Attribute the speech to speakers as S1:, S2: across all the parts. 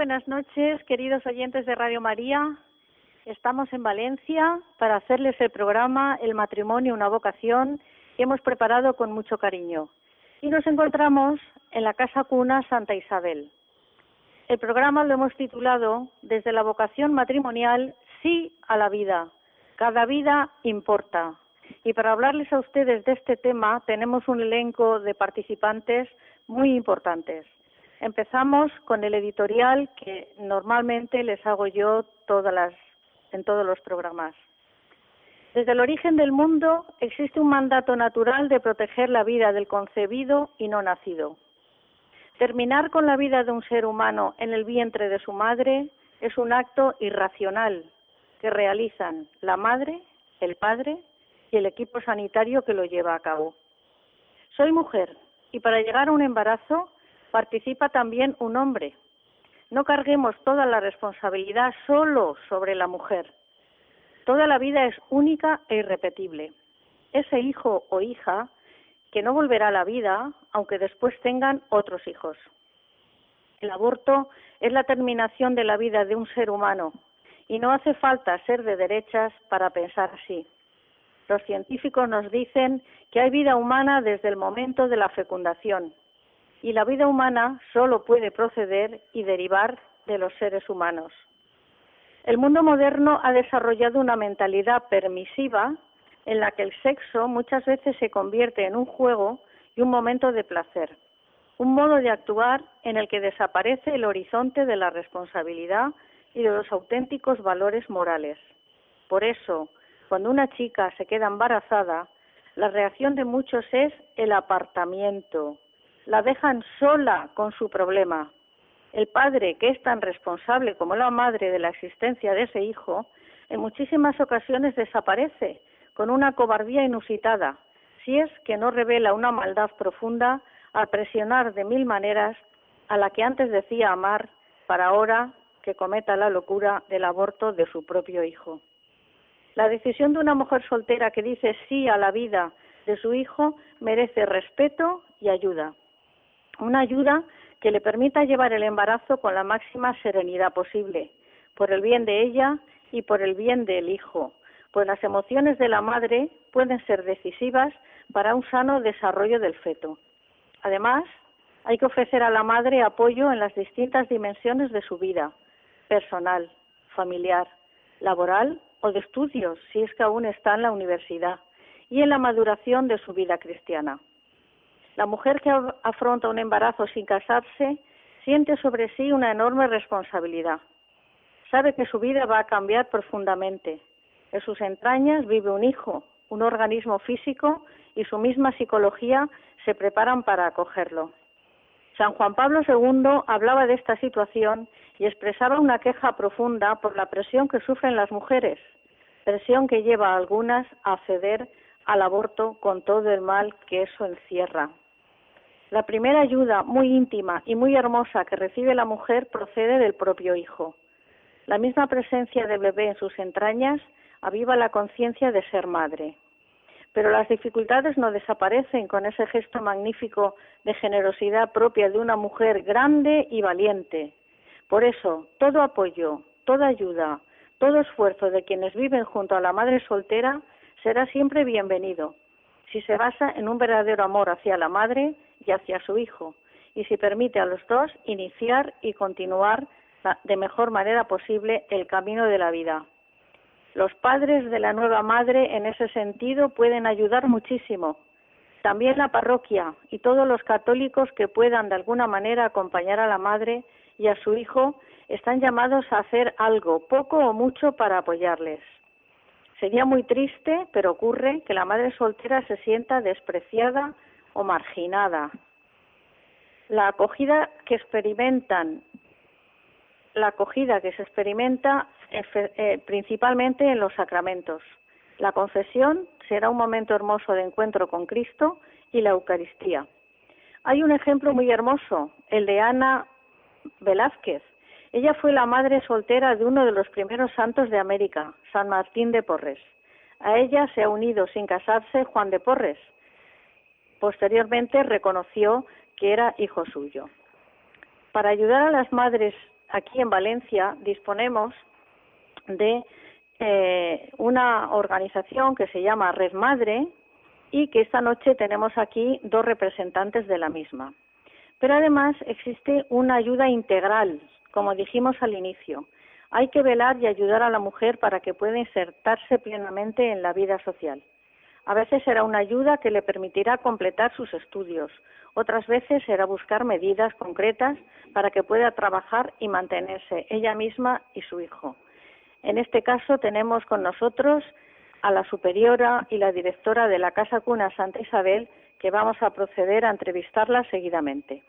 S1: buenas noches, queridos oyentes de Radio María. Estamos en Valencia para hacerles el programa El matrimonio, una vocación que hemos preparado con mucho cariño. Y nos encontramos en la Casa Cuna Santa Isabel. El programa lo hemos titulado Desde la vocación matrimonial, sí a la vida. Cada vida importa. Y para hablarles a ustedes de este tema tenemos un elenco de participantes muy importantes. Empezamos con el editorial que normalmente les hago yo todas las, en todos los programas. Desde el origen del mundo existe un mandato natural de proteger la vida del concebido y no nacido. Terminar con la vida de un ser humano en el vientre de su madre es un acto irracional que realizan la madre, el padre y el equipo sanitario que lo lleva a cabo. Soy mujer y para llegar a un embarazo participa también un hombre. No carguemos toda la responsabilidad solo sobre la mujer. Toda la vida es única e irrepetible. Ese hijo o hija que no volverá a la vida aunque después tengan otros hijos. El aborto es la terminación de la vida de un ser humano y no hace falta ser de derechas para pensar así. Los científicos nos dicen que hay vida humana desde el momento de la fecundación y la vida humana solo puede proceder y derivar de los seres humanos. El mundo moderno ha desarrollado una mentalidad permisiva en la que el sexo muchas veces se convierte en un juego y un momento de placer, un modo de actuar en el que desaparece el horizonte de la responsabilidad y de los auténticos valores morales. Por eso, cuando una chica se queda embarazada, la reacción de muchos es el apartamiento. La dejan sola con su problema. El padre, que es tan responsable como la madre de la existencia de ese hijo, en muchísimas ocasiones desaparece con una cobardía inusitada, si es que no revela una maldad profunda al presionar de mil maneras a la que antes decía amar para ahora que cometa la locura del aborto de su propio hijo. La decisión de una mujer soltera que dice sí a la vida de su hijo merece respeto y ayuda. Una ayuda que le permita llevar el embarazo con la máxima serenidad posible, por el bien de ella y por el bien del hijo, pues las emociones de la madre pueden ser decisivas para un sano desarrollo del feto. Además, hay que ofrecer a la madre apoyo en las distintas dimensiones de su vida, personal, familiar, laboral o de estudios, si es que aún está en la universidad, y en la maduración de su vida cristiana. La mujer que afronta un embarazo sin casarse siente sobre sí una enorme responsabilidad. Sabe que su vida va a cambiar profundamente en sus entrañas vive un hijo, un organismo físico y su misma psicología se preparan para acogerlo. San Juan Pablo II hablaba de esta situación y expresaba una queja profunda por la presión que sufren las mujeres, presión que lleva a algunas a ceder al aborto con todo el mal que eso encierra. La primera ayuda muy íntima y muy hermosa que recibe la mujer procede del propio hijo. La misma presencia del bebé en sus entrañas aviva la conciencia de ser madre. Pero las dificultades no desaparecen con ese gesto magnífico de generosidad propia de una mujer grande y valiente. Por eso, todo apoyo, toda ayuda, todo esfuerzo de quienes viven junto a la madre soltera será siempre bienvenido, si se basa en un verdadero amor hacia la madre y hacia su hijo, y si permite a los dos iniciar y continuar de mejor manera posible el camino de la vida. Los padres de la nueva madre en ese sentido pueden ayudar muchísimo. También la parroquia y todos los católicos que puedan de alguna manera acompañar a la madre y a su hijo están llamados a hacer algo, poco o mucho, para apoyarles. Sería muy triste, pero ocurre que la madre soltera se sienta despreciada o marginada. La acogida que experimentan, la acogida que se experimenta eh, principalmente en los sacramentos. La confesión será un momento hermoso de encuentro con Cristo y la Eucaristía. Hay un ejemplo muy hermoso, el de Ana Velázquez. Ella fue la madre soltera de uno de los primeros santos de América, San Martín de Porres. A ella se ha unido sin casarse Juan de Porres. Posteriormente reconoció que era hijo suyo. Para ayudar a las madres aquí en Valencia disponemos de eh, una organización que se llama Red Madre y que esta noche tenemos aquí dos representantes de la misma. Pero además existe una ayuda integral, como dijimos al inicio. Hay que velar y ayudar a la mujer para que pueda insertarse plenamente en la vida social. A veces será una ayuda que le permitirá completar sus estudios, otras veces será buscar medidas concretas para que pueda trabajar y mantenerse ella misma y su hijo. En este caso tenemos con nosotros a la superiora y la directora de la Casa Cuna Santa Isabel, que vamos a proceder a entrevistarla seguidamente.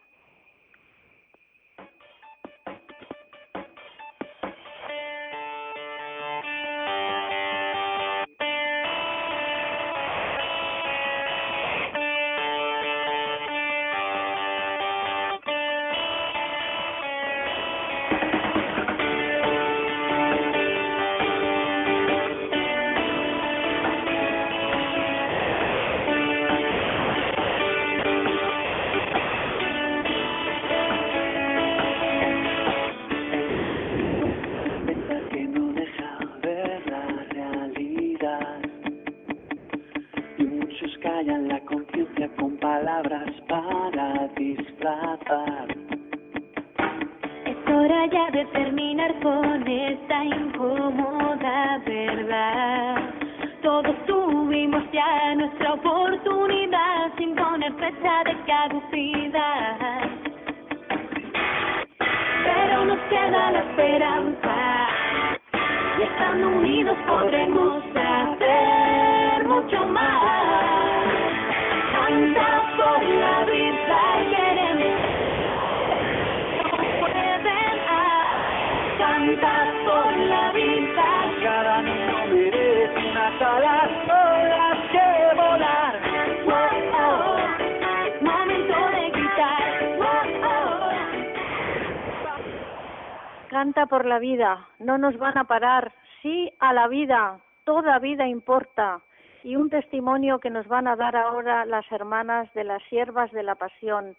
S1: Canta por la vida, no nos van a parar, sí a la vida, toda vida importa. Y un testimonio que nos van a dar ahora las hermanas de las siervas de la pasión.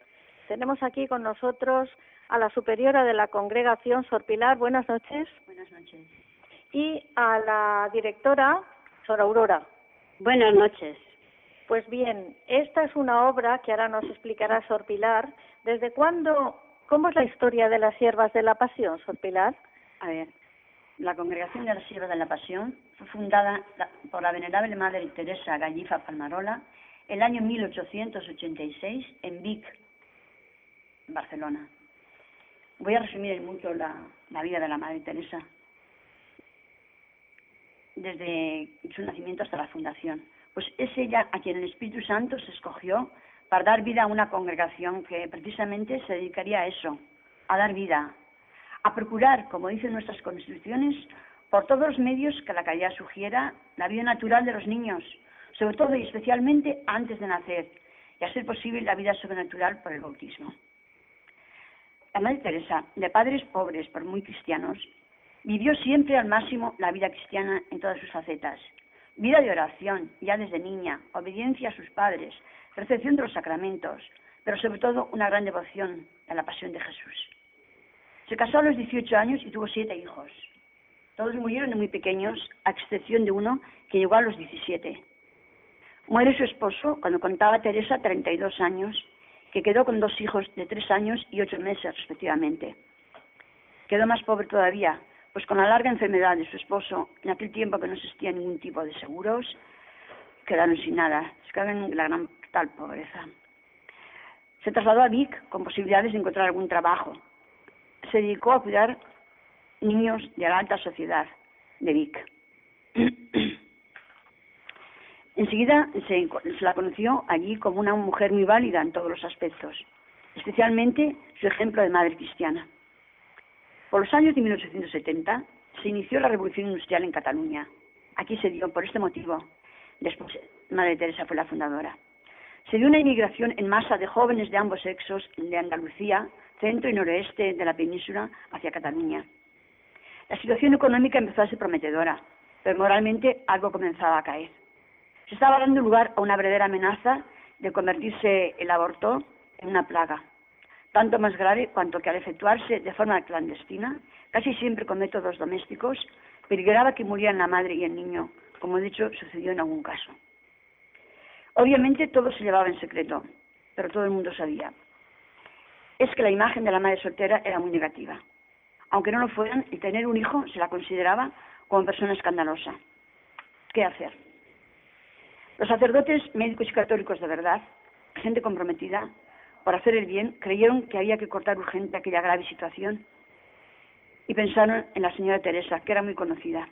S1: Tenemos aquí con nosotros a la superiora de la congregación, Sor Pilar. Buenas noches.
S2: Buenas noches.
S1: Y a la directora, Sor Aurora.
S2: Buenas noches.
S1: Pues bien, esta es una obra que ahora nos explicará Sor Pilar. ¿Desde cuándo ¿Cómo es la historia de las siervas de la pasión, Sor Pilar?
S2: A ver, la Congregación de las Siervas de la Pasión fue fundada por la venerable Madre Teresa Gallifa Palmarola el año 1886 en Vic, Barcelona. Voy a resumir mucho la, la vida de la Madre Teresa, desde su nacimiento hasta la fundación. Pues es ella a quien el Espíritu Santo se escogió para dar vida a una congregación que precisamente se dedicaría a eso, a dar vida, a procurar, como dicen nuestras constituciones, por todos los medios que la caridad sugiera la vida natural de los niños, sobre todo y especialmente antes de nacer, y a ser posible la vida sobrenatural por el bautismo. La Madre Teresa, de padres pobres pero muy cristianos, vivió siempre al máximo la vida cristiana en todas sus facetas. Vida de oración, ya desde niña, obediencia a sus padres, recepción de los sacramentos, pero sobre todo una gran devoción a la pasión de Jesús. Se casó a los 18 años y tuvo siete hijos. Todos murieron de muy pequeños, a excepción de uno que llegó a los 17. Muere su esposo cuando contaba Teresa 32 años, que quedó con dos hijos de tres años y ocho meses respectivamente. Quedó más pobre todavía, pues con la larga enfermedad de su esposo, en aquel tiempo que no existía ningún tipo de seguros, quedaron sin nada, se quedaron en la gran tal pobreza. Se trasladó a Vic con posibilidades de encontrar algún trabajo. Se dedicó a cuidar niños de la alta sociedad de Vic. Enseguida se, se, la conoció allí como una mujer muy válida en todos los aspectos, especialmente su ejemplo de madre cristiana. Por los años de 1870 se inició la revolución industrial en Cataluña. Aquí se dio por este motivo. Después, Madre Teresa fue la fundadora se dio una inmigración en masa de jóvenes de ambos sexos de Andalucía, centro y noroeste de la península, hacia Cataluña. La situación económica empezó a ser prometedora, pero moralmente algo comenzaba a caer. Se estaba dando lugar a una verdadera amenaza de convertirse el aborto en una plaga. tanto más grave cuanto que al efectuarse de forma clandestina, casi siempre con métodos domésticos, peligraba que murieran la madre y el niño, como de hecho sucedió en algún caso. Obviamente todo se llevaba en secreto, pero todo el mundo sabía. Es que la imagen de la madre soltera era muy negativa. Aunque no lo fueran, el tener un hijo se la consideraba como persona escandalosa. ¿Qué hacer? Los sacerdotes médicos y católicos de verdad, gente comprometida por hacer el bien, creyeron que había que cortar urgente aquella grave situación y pensaron en la señora Teresa, que era muy conocida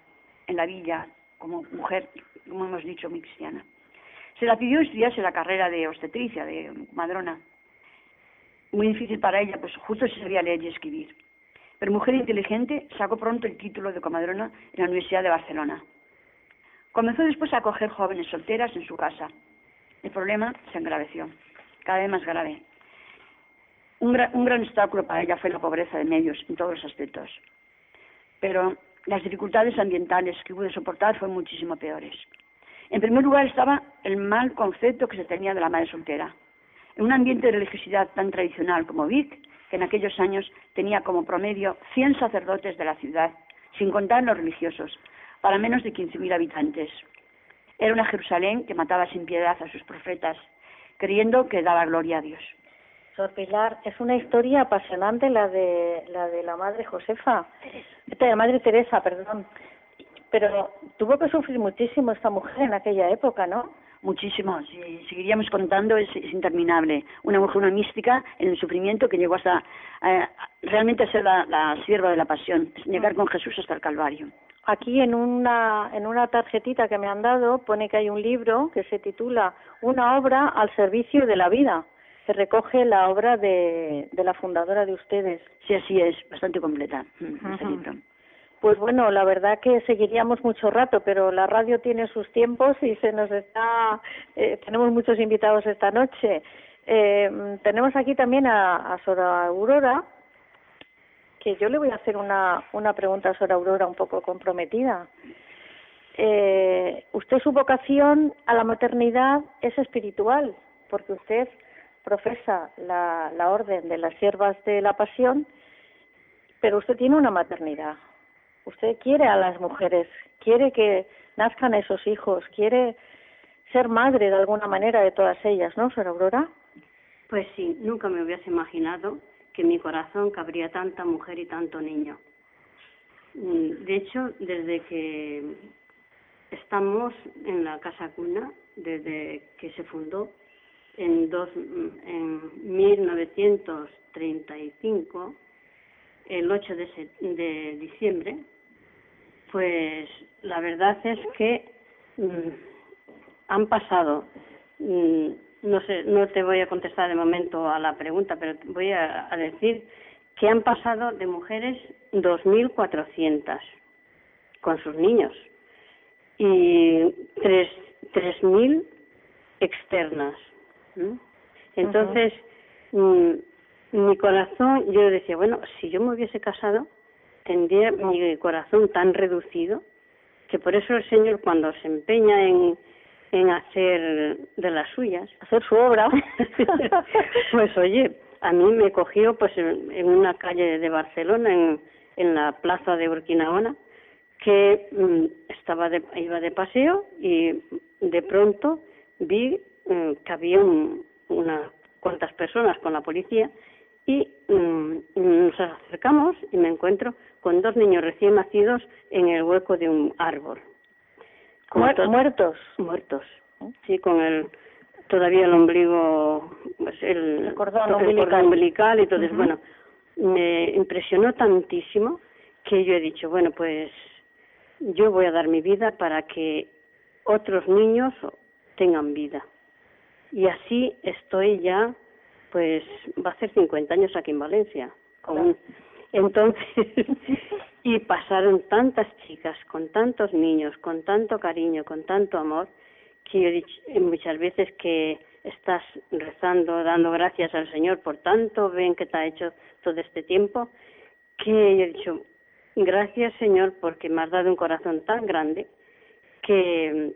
S2: en la villa como mujer, como hemos dicho, muy cristiana. Se la pidió estudiarse la carrera de obstetricia, de madrona. Muy difícil para ella, pues justo se sabía leer y escribir. Pero mujer inteligente sacó pronto el título de comadrona en la Universidad de Barcelona. Comenzó después a acoger jóvenes solteras en su casa. El problema se engraveció, cada vez más grave. Un gran, obstáculo para ella fue la pobreza de medios en todos los aspectos. Pero las dificultades ambientales que hubo de soportar fueron muchísimo peores. En primer lugar estaba el mal concepto que se tenía de la madre soltera. En un ambiente de religiosidad tan tradicional como Vic, que en aquellos años tenía como promedio 100 sacerdotes de la ciudad, sin contar los religiosos, para menos de 15.000 habitantes. Era una Jerusalén que mataba sin piedad a sus profetas, creyendo que daba gloria a Dios.
S1: Sor Pilar, es una historia apasionante la de la de la madre Josefa, la madre Teresa, perdón. Pero tuvo que sufrir muchísimo esta mujer en aquella época, ¿no?
S2: Muchísimo, si seguiríamos contando es, es, interminable. Una mujer, una mística en el sufrimiento que llegó hasta eh, realmente a ser la, la sierva de la pasión, llegar con Jesús hasta el Calvario.
S1: Aquí en una, en una tarjetita que me han dado pone que hay un libro que se titula Una obra al servicio de la vida, que recoge la obra de, de la fundadora de ustedes.
S2: Sí, así es, bastante completa uh este libro.
S1: Pues bueno, la verdad que seguiríamos mucho rato, pero la radio tiene sus tiempos y se nos está, eh, tenemos muchos invitados esta noche. Eh, tenemos aquí también a, a Sora Aurora, que yo le voy a hacer una, una pregunta a Sora Aurora un poco comprometida. Eh, usted su vocación a la maternidad es espiritual, porque usted profesa la, la orden de las siervas de la pasión, pero usted tiene una maternidad. Usted quiere a las mujeres, quiere que nazcan esos hijos, quiere ser madre de alguna manera de todas ellas, ¿no, Sora Aurora?
S3: Pues sí, nunca me hubiese imaginado que en mi corazón cabría tanta mujer y tanto niño. De hecho, desde que estamos en la Casa Cuna, desde que se fundó en, dos, en 1935, el 8 de, de diciembre, pues la verdad es que mmm, han pasado mmm, no sé, no te voy a contestar de momento a la pregunta, pero voy a, a decir que han pasado de mujeres 2.400 con sus niños y 3.000 externas. Entonces, uh -huh. Mi corazón, yo decía, bueno, si yo me hubiese casado, tendría mi corazón tan reducido que por eso el Señor cuando se empeña en en hacer de las suyas,
S1: hacer su obra.
S3: pues oye, a mí me cogió pues en, una calle de Barcelona, en, en la plaza de Urquinaona, que mm, estaba de, iba de paseo y de pronto vi mm, que había un, unas cuantas personas con la policía y mm, nos acercamos y me encuentro con dos niños recién nacidos en el hueco de un árbol.
S1: Muertos. muertos
S3: muertos. Sí con el todavía el ombligo pues el,
S1: el cordón
S3: el
S1: umbilical,
S3: cordón umbilical. y entonces
S1: uh -huh.
S3: bueno me impresionó tantísimo que yo he dicho bueno pues yo voy a dar mi vida para que otros niños tengan vida y así estoy ya pues va a ser 50 años aquí en Valencia con entonces y pasaron tantas chicas con tantos niños, con tanto cariño, con tanto amor, que yo he dicho muchas veces que estás rezando, dando gracias al Señor por tanto bien que te ha hecho todo este tiempo, que yo he dicho, gracias Señor porque me has dado un corazón tan grande que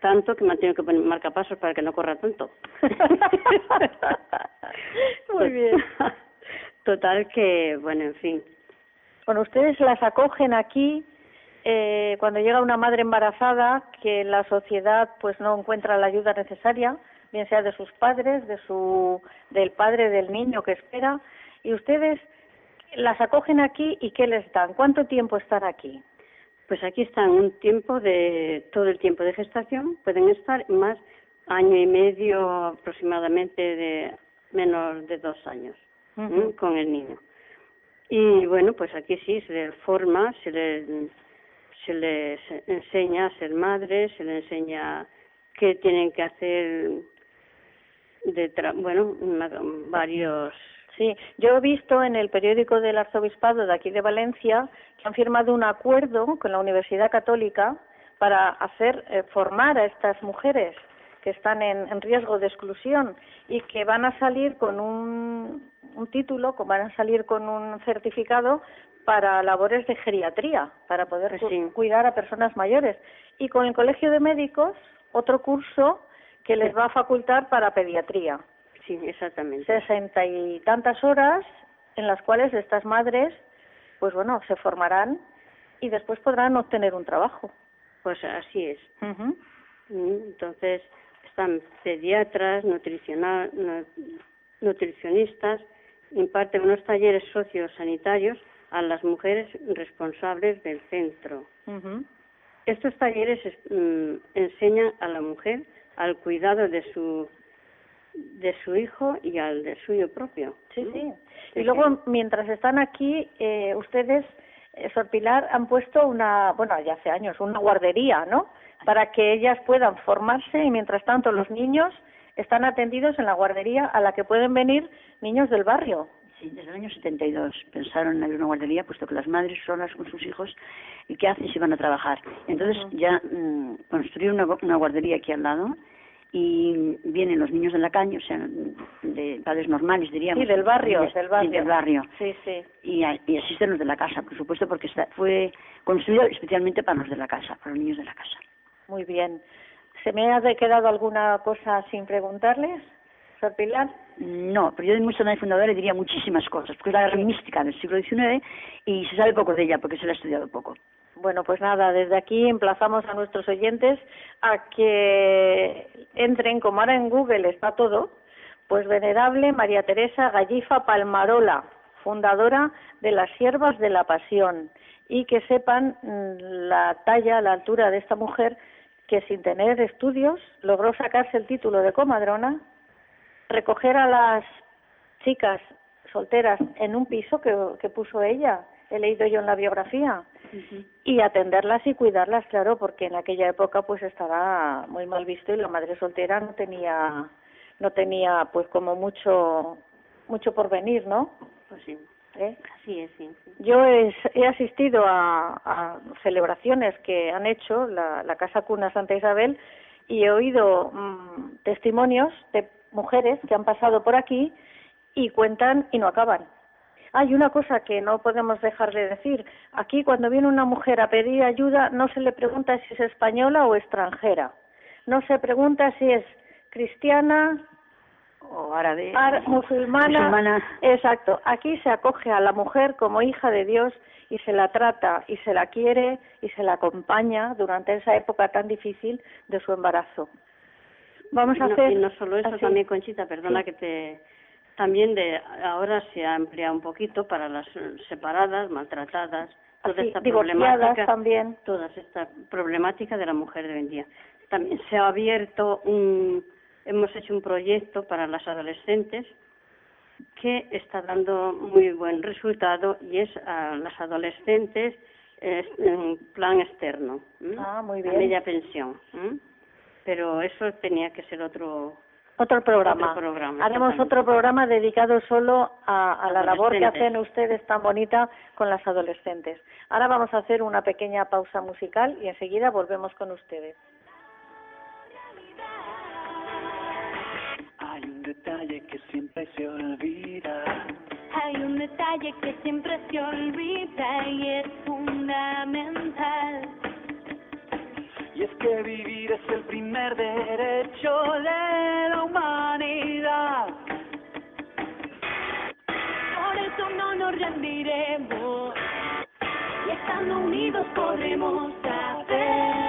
S3: tanto que me ha tenido que poner marcapasos para que no corra tanto.
S1: Muy bien.
S3: Total que, bueno, en fin.
S1: Bueno, ustedes las acogen aquí eh, cuando llega una madre embarazada que la sociedad pues no encuentra la ayuda necesaria, bien sea de sus padres, de su, del padre del niño que espera, y ustedes las acogen aquí y ¿qué les dan? ¿Cuánto tiempo están aquí?
S3: Pues aquí están un tiempo de todo el tiempo de gestación, pueden estar más año y medio aproximadamente de menos de dos años con el niño. Y bueno, pues aquí sí se les forma, se les, se les enseña a ser madres, se les enseña qué tienen que hacer de bueno, varios
S1: Sí, yo he visto en el periódico del Arzobispado de aquí de Valencia que han firmado un acuerdo con la Universidad Católica para hacer eh, formar a estas mujeres que están en, riesgo de exclusión y que van a salir con un, un título, van a salir con un certificado para labores de geriatría, para poder cuidar a personas mayores. Y con el Colegio de Médicos, otro curso que les va a facultar para pediatría.
S3: Sí, exactamente.
S1: Sesenta y tantas horas en las cuales estas madres, pues bueno, se formarán y después podrán obtener un trabajo.
S3: Pues así es. Mm, entonces, están pediatras, nutricional, nutricionistas, imparten unos talleres sociosanitarios a las mujeres responsables del centro. Estos talleres mm, enseñan a la mujer al cuidado de su de su hijo y al de suyo propio.
S1: Sí, sí. Y luego, mientras están aquí, eh, ustedes, eh, Sor Pilar, han puesto una, bueno, ya hace años, una guardería, ¿no? Para que ellas puedan formarse y mientras tanto los niños están atendidos en la guardería a la que pueden venir niños del barrio.
S2: Sí, desde el año 72 pensaron en abrir una guardería, puesto que las madres solas con sus hijos, ¿y qué hacen si van a trabajar? Entonces ya mm, construyeron una, una guardería aquí al lado y vienen los niños de la caña, o sea, de padres normales, diríamos.
S1: Sí, del barrio, del barrio.
S2: del barrio.
S1: Sí, sí.
S2: Y, y asisten los de la casa, por supuesto, porque fue construido especialmente para los de la casa, para los niños de la casa.
S1: Muy bien. ¿Se me ha quedado alguna cosa sin preguntarles, Sor Pilar?
S2: No, pero yo de mucha fundadora diría muchísimas cosas, porque es la gran mística del siglo XIX y se sabe poco de ella porque se la ha estudiado poco.
S1: Bueno, pues nada, desde aquí emplazamos a nuestros oyentes a que entren, como ahora en Google está todo, pues venerable María Teresa Gallifa Palmarola, fundadora de las Siervas de la Pasión, y que sepan mm, la talla, la altura de esta mujer que sin tener estudios logró sacarse el título de comadrona, recoger a las chicas solteras en un piso que, que puso ella, he leído yo en la biografía, y atenderlas y cuidarlas, claro, porque en aquella época pues estaba muy mal visto y la madre soltera no tenía no tenía pues como mucho mucho por venir, ¿no?
S3: Pues sí.
S1: ¿Eh?
S3: Así es, sí,
S1: Yo he, he asistido a, a, celebraciones que han hecho la, la Casa Cuna Santa Isabel y he oído mm, testimonios de mujeres que han pasado por aquí y cuentan y no acaban hay una cosa que no podemos dejar de decir. Aquí cuando viene una mujer a pedir ayuda no se le pregunta si es española o extranjera. No se pregunta si es cristiana
S2: o árabe,
S1: musulmana. Exacto. Aquí se acoge a la mujer como hija de Dios y se la trata y se la quiere y se la acompaña durante esa época tan difícil de su embarazo.
S3: Vamos a hacer. Y no solo eso, también, Conchita, perdona que te también de ahora se ha ampliado un poquito para las separadas, maltratadas,
S1: toda esta problemática
S3: también. Toda esta problemática de la mujer de hoy en día. También se ha abierto un, hemos hecho un proyecto para las adolescentes que está dando muy buen resultado y es a las adolescentes en plan externo.
S1: Ah, muy bien.
S3: A media pensión. Pero eso tenía que ser otro
S1: otro programa. Haremos otro programa dedicado solo a, la labor que hacen ustedes tan bonita con las adolescentes. Ahora vamos a hacer una pequeña pausa musical y enseguida volvemos con ustedes.
S4: Hay un detalle que siempre se olvida.
S5: Hay un detalle que siempre se olvida y es fundamental
S4: y es que vivir es el primer derecho de la humanidad.
S5: Por eso nos rendiremos. Y estando unidos podremos hacer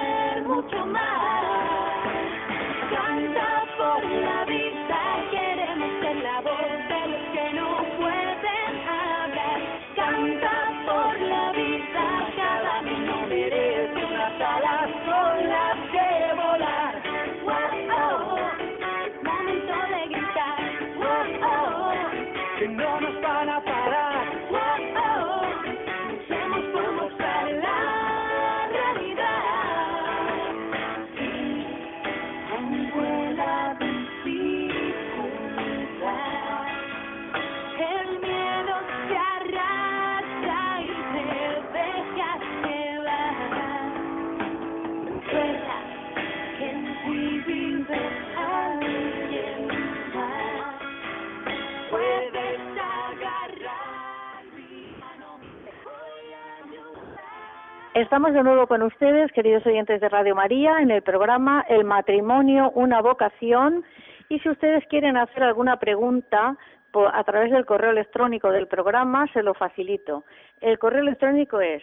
S1: Estamos de nuevo con ustedes, queridos oyentes de Radio María, en el programa El matrimonio, una vocación. Y si ustedes quieren hacer alguna pregunta a través del correo electrónico del programa, se lo facilito. El correo electrónico es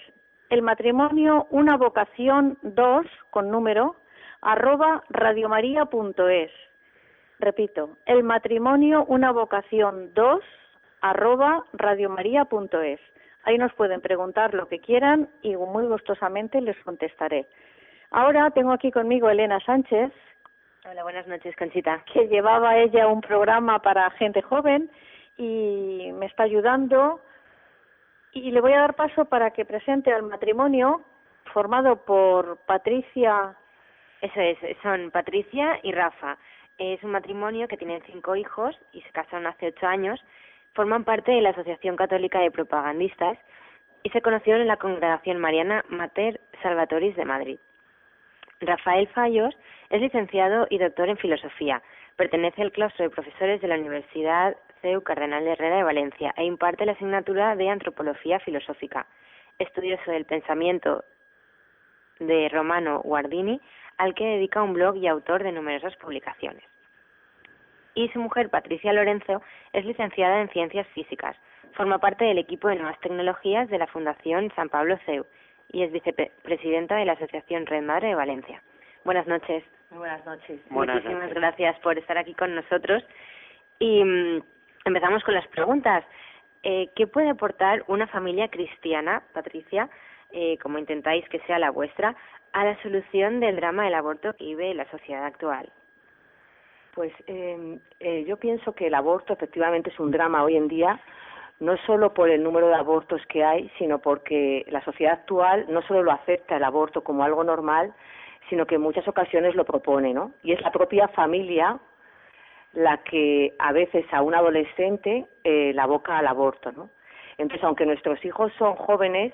S1: el matrimonio, una vocación 2 con número arroba radiomaria.es. Repito, el matrimonio, una vocación 2 arroba radiomaria.es. Ahí nos pueden preguntar lo que quieran y muy gustosamente les contestaré. Ahora tengo aquí conmigo Elena Sánchez,
S6: Hola, buenas noches, Conchita.
S1: que llevaba ella un programa para gente joven y me está ayudando. Y le voy a dar paso para que presente al matrimonio formado por Patricia.
S6: Eso es, son Patricia y Rafa. Es un matrimonio que tienen cinco hijos y se casaron hace ocho años. Forman parte de la Asociación Católica de Propagandistas y se conocieron en la Congregación Mariana Mater Salvatoris de Madrid. Rafael Fallos es licenciado y doctor en Filosofía. Pertenece al claustro de profesores de la Universidad CEU Cardenal de Herrera de Valencia e imparte la asignatura de Antropología Filosófica. Estudioso del pensamiento de Romano Guardini, al que dedica un blog y autor de numerosas publicaciones. Y su mujer, Patricia Lorenzo, es licenciada en Ciencias Físicas. Forma parte del equipo de nuevas tecnologías de la Fundación San Pablo CEU y es vicepresidenta de la Asociación Red Madre de Valencia. Buenas noches.
S7: Muy buenas noches.
S8: Buenas
S6: Muchísimas
S8: noches.
S6: gracias por estar aquí con nosotros. Y mm, empezamos con las preguntas. Eh, ¿Qué puede aportar una familia cristiana, Patricia, eh, como intentáis que sea la vuestra, a la solución del drama del aborto que vive la sociedad actual?
S7: Pues eh, eh, yo pienso que el aborto efectivamente es un drama hoy en día, no solo por el número de abortos que hay, sino porque la sociedad actual no solo lo acepta el aborto como algo normal, sino que en muchas ocasiones lo propone, ¿no? Y es la propia familia la que a veces a un adolescente eh, la aboca al aborto, ¿no? Entonces, aunque nuestros hijos son jóvenes,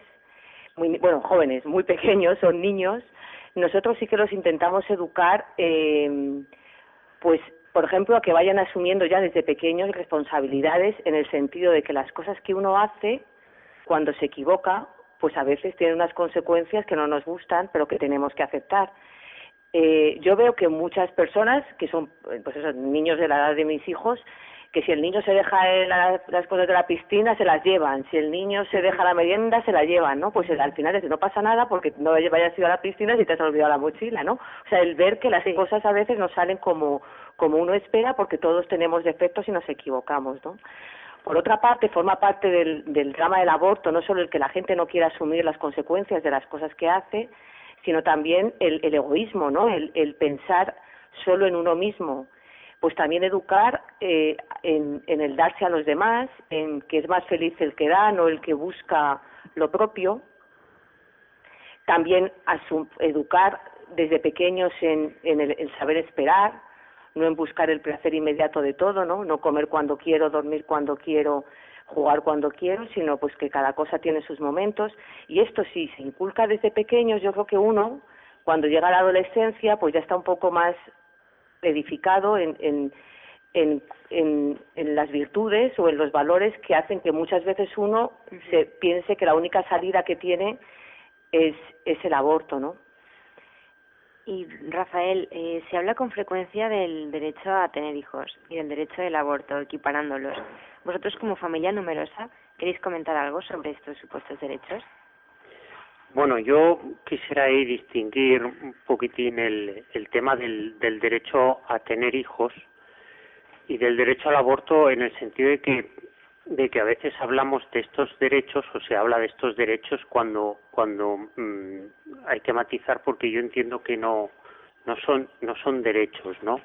S7: muy, bueno, jóvenes, muy pequeños, son niños, nosotros sí que los intentamos educar, eh, pues, por ejemplo, a que vayan asumiendo ya desde pequeños responsabilidades en el sentido de que las cosas que uno hace cuando se equivoca, pues a veces tienen unas consecuencias que no nos gustan, pero que tenemos que aceptar. Eh, yo veo que muchas personas que son, pues esos niños de la edad de mis hijos, que si el niño se deja en la- las cosas de la piscina, se las llevan. Si el niño se deja la merienda, se la llevan, ¿no? Pues el- al final es que no pasa nada porque no vayas ido a la piscina si te has olvidado la mochila, ¿no? O sea, el ver que las cosas a veces no salen como, como uno espera porque todos tenemos defectos y nos equivocamos, ¿no? Por otra parte, forma parte del, del drama del aborto no solo el que la gente no quiera asumir las consecuencias de las cosas que hace, sino también el, el egoísmo, ¿no? El, el pensar solo en uno mismo. Pues también educar eh, en, el darse a los demás, en que es más feliz el que da, no el que busca lo propio. También educar desde pequeños en, en el, el saber esperar, no en buscar el placer inmediato de todo, ¿no? No comer cuando quiero, dormir cuando quiero, jugar cuando quiero, sino pues que cada cosa tiene sus momentos. Y esto sí se inculca desde pequeños, yo creo que uno, cuando llega a la adolescencia, pues ya está un poco más edificado en, en, en, en, en las virtudes o en los valores que hacen que muchas veces uno se piense que la única salida que tiene es, es el aborto, ¿no?
S6: Y Rafael, eh, se habla con frecuencia del derecho a tener hijos y del derecho del aborto, equiparándolos. Vosotros como familia numerosa, ¿Queréis comentar algo sobre estos supuestos derechos?
S8: Bueno, yo quisiera ahí distinguir un poquitín el, el tema del, del derecho a tener hijos y del derecho al aborto en el sentido de que de que a veces hablamos de estos derechos o se habla de estos derechos cuando cuando mm, hay que matizar porque yo entiendo que no no son no son derechos, ¿no?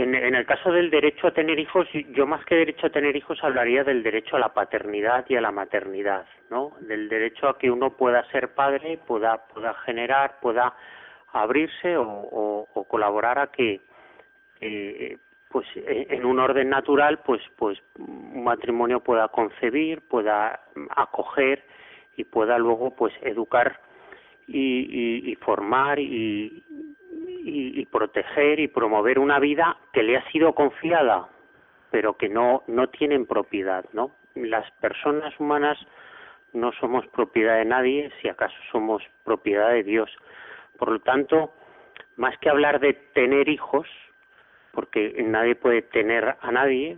S8: En, el caso del derecho a tener hijos, yo más que derecho a tener hijos hablaría del derecho a la paternidad y a la maternidad, ¿no? Del derecho a que uno pueda ser padre, pueda pueda generar, pueda abrirse o, o, colaborar a que eh, pues en un orden natural pues pues un matrimonio pueda concebir pueda acoger y pueda luego pues educar y, y, y formar y, y, y proteger y promover una vida que le ha sido confiada pero que no no tienen propiedad no las personas humanas no somos propiedad de nadie si acaso somos propiedad de Dios por lo tanto más que hablar de tener hijos porque nadie puede tener a nadie.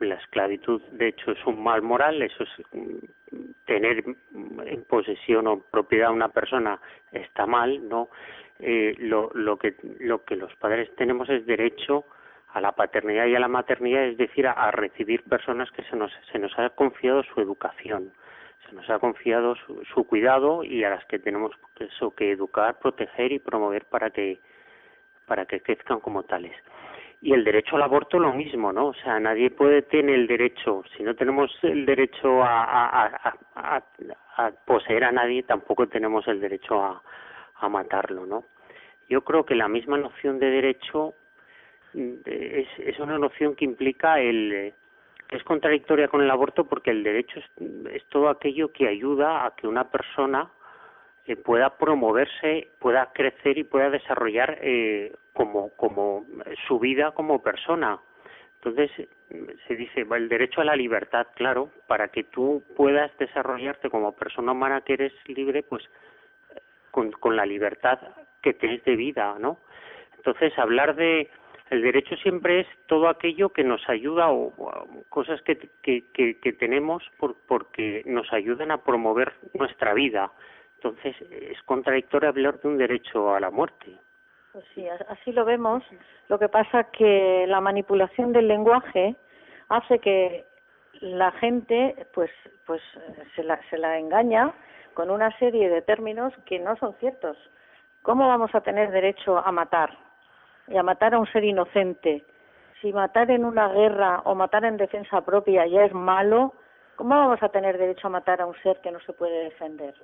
S8: La esclavitud, de hecho, es un mal moral, eso es tener en posesión o propiedad a una persona está mal, ¿no? Eh, lo, lo que lo que los padres tenemos es derecho a la paternidad y a la maternidad, es decir, a, recibir personas que se nos se nos ha confiado su educación, se nos ha confiado su, su cuidado y a las que tenemos eso que educar, proteger y promover para que para que crezcan como tales y el derecho al aborto lo mismo, ¿no? O sea, nadie puede tener el derecho, si no tenemos el derecho a, a, a, a, a poseer a nadie, tampoco tenemos el derecho a, a matarlo, ¿no? Yo creo que la misma noción de derecho mm, es, es una noción que implica el es contradictoria con el aborto porque el derecho es, es todo aquello que ayuda a que una persona eh, pueda promoverse, pueda crecer y pueda desarrollar eh, como, como su vida como persona. Entonces, se dice el derecho a la libertad, claro, para que tú puedas desarrollarte como persona humana que eres libre, pues con, con la libertad que tienes de vida, ¿no? Entonces, hablar de el derecho siempre es todo aquello que nos ayuda o, cosas que, que, que, que tenemos por, porque nos ayudan a promover nuestra vida entonces, es contradictorio hablar de un derecho a la muerte.
S1: Pues sí, así lo vemos. Lo que pasa que la manipulación del lenguaje hace que la gente pues pues se la, se la engaña con una serie de términos que no son ciertos. ¿Cómo vamos a tener derecho a matar? Y a matar a un ser inocente. Si matar en una guerra o matar en defensa propia ya es malo, ¿cómo vamos a tener derecho a matar a un ser que no se puede defender?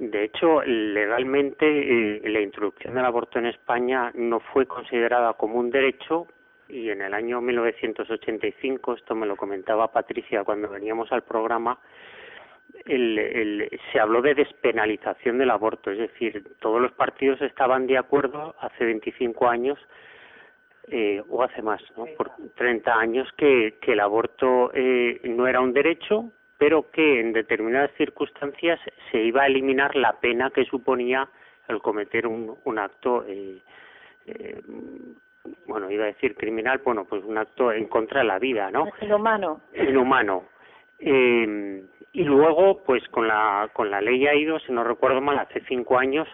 S8: De hecho, legalmente eh, la introducción del aborto en España no fue considerada como un derecho y en el año 1985, esto me lo comentaba Patricia cuando veníamos al programa, el, el, se habló de despenalización del aborto, es decir, todos los partidos estaban de acuerdo hace 25 años eh, o hace más, ¿no? por 30 años que, que el aborto eh, no era un derecho, pero que en determinadas circunstancias se iba a eliminar la pena que suponía el cometer un, un acto, eh, eh, bueno, iba a decir criminal, bueno, pues un acto en contra de la vida, ¿no?
S1: Inhumano.
S8: Inhumano. Eh, y luego, pues con la, con la ley ha ido, si no recuerdo mal, hace cinco años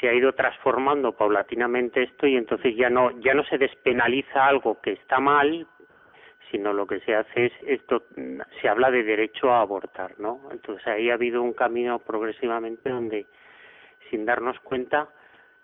S8: se ha ido transformando paulatinamente esto y entonces ya no ya no se despenaliza algo que está mal sino lo que se hace es esto se habla de derecho a abortar no entonces ahí ha habido un camino progresivamente donde sin darnos cuenta